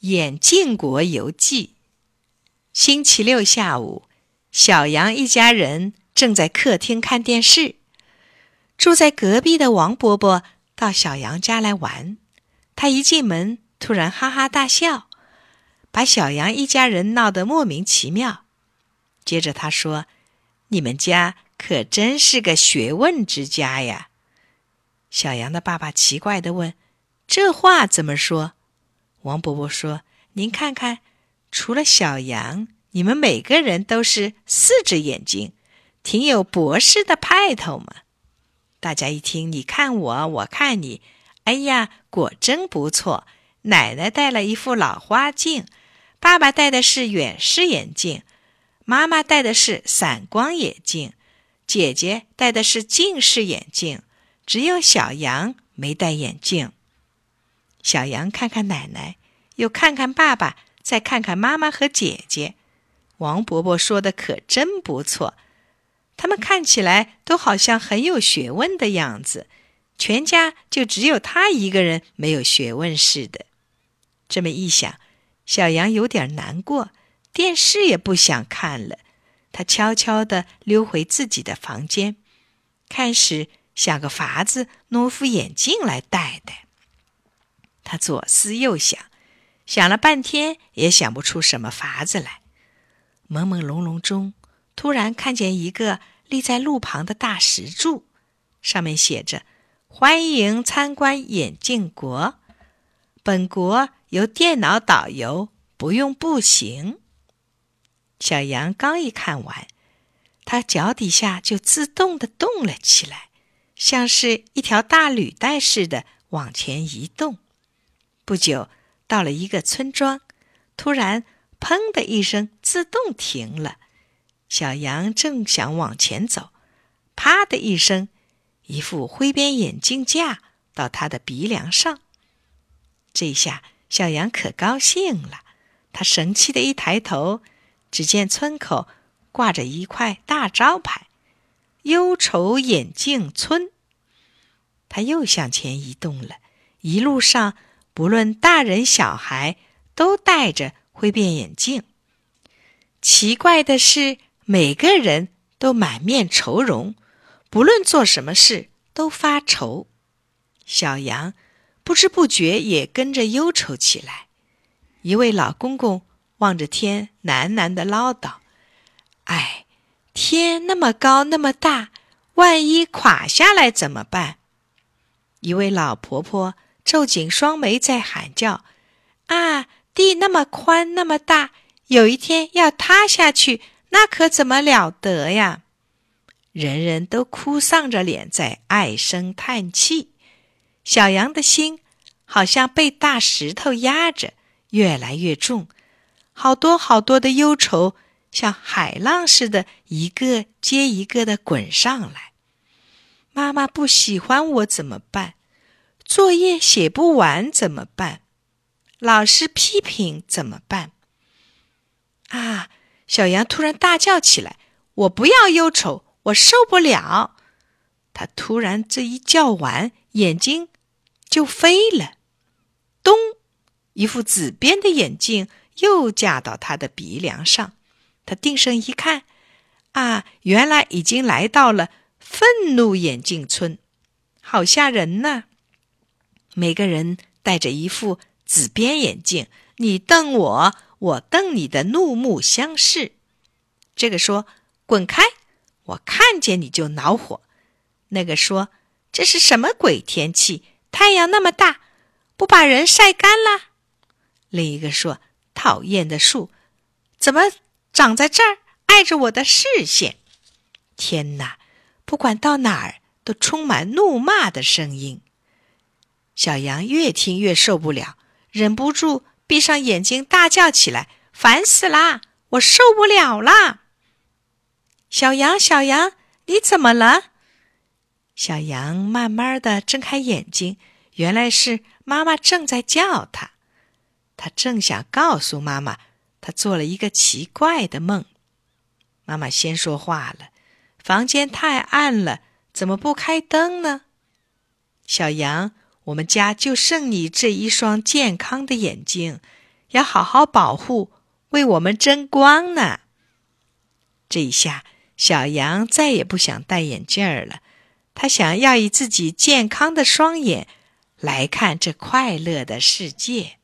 眼镜国游记。星期六下午，小羊一家人正在客厅看电视。住在隔壁的王伯伯到小羊家来玩，他一进门，突然哈哈大笑，把小羊一家人闹得莫名其妙。接着他说：“你们家可真是个学问之家呀！”小羊的爸爸奇怪地问：“这话怎么说？”王伯伯说：“您看看，除了小羊，你们每个人都是四只眼睛，挺有博士的派头嘛。”大家一听，你看我，我看你，哎呀，果真不错。奶奶戴了一副老花镜，爸爸戴的是远视眼镜，妈妈戴的是散光眼镜，姐姐戴的是近视眼镜，只有小羊没戴眼镜。小羊看看奶奶，又看看爸爸，再看看妈妈和姐姐。王伯伯说的可真不错。他们看起来都好像很有学问的样子，全家就只有他一个人没有学问似的。这么一想，小羊有点难过，电视也不想看了。他悄悄地溜回自己的房间，开始想个法子弄副眼镜来戴戴。他左思右想，想了半天也想不出什么法子来。朦朦胧胧中。突然看见一个立在路旁的大石柱，上面写着：“欢迎参观眼镜国，本国由电脑导游，不用步行。”小羊刚一看完，它脚底下就自动的动了起来，像是一条大履带似的往前移动。不久，到了一个村庄，突然“砰”的一声，自动停了。小羊正想往前走，啪的一声，一副灰边眼镜架到他的鼻梁上。这下小羊可高兴了，他神气的一抬头，只见村口挂着一块大招牌“忧愁眼镜村”。他又向前移动了，一路上不论大人小孩都戴着灰变眼镜。奇怪的是。每个人都满面愁容，不论做什么事都发愁。小羊不知不觉也跟着忧愁起来。一位老公公望着天，喃喃的唠叨：“哎，天那么高那么大，万一垮下来怎么办？”一位老婆婆皱紧双眉在喊叫：“啊，地那么宽那么大，有一天要塌下去。”那可怎么了得呀！人人都哭丧着脸在唉声叹气，小羊的心好像被大石头压着，越来越重，好多好多的忧愁像海浪似的，一个接一个的滚上来。妈妈不喜欢我怎么办？作业写不完怎么办？老师批评怎么办？啊！小羊突然大叫起来：“我不要忧愁，我受不了！”他突然这一叫完，眼睛就飞了。咚！一副紫边的眼镜又架到他的鼻梁上。他定神一看，啊，原来已经来到了愤怒眼镜村，好吓人呐！每个人戴着一副紫边眼镜，你瞪我。我瞪你的怒目相视，这个说滚开，我看见你就恼火；那个说这是什么鬼天气，太阳那么大，不把人晒干了；另一个说讨厌的树，怎么长在这儿，碍着我的视线？天哪，不管到哪儿都充满怒骂的声音。小羊越听越受不了，忍不住。闭上眼睛，大叫起来：“烦死啦！我受不了啦！”小羊，小羊，你怎么了？小羊慢慢的睁开眼睛，原来是妈妈正在叫他。他正想告诉妈妈，他做了一个奇怪的梦。妈妈先说话了：“房间太暗了，怎么不开灯呢？”小羊。我们家就剩你这一双健康的眼睛，要好好保护，为我们争光呢。这一下，小羊再也不想戴眼镜了。他想要以自己健康的双眼来看这快乐的世界。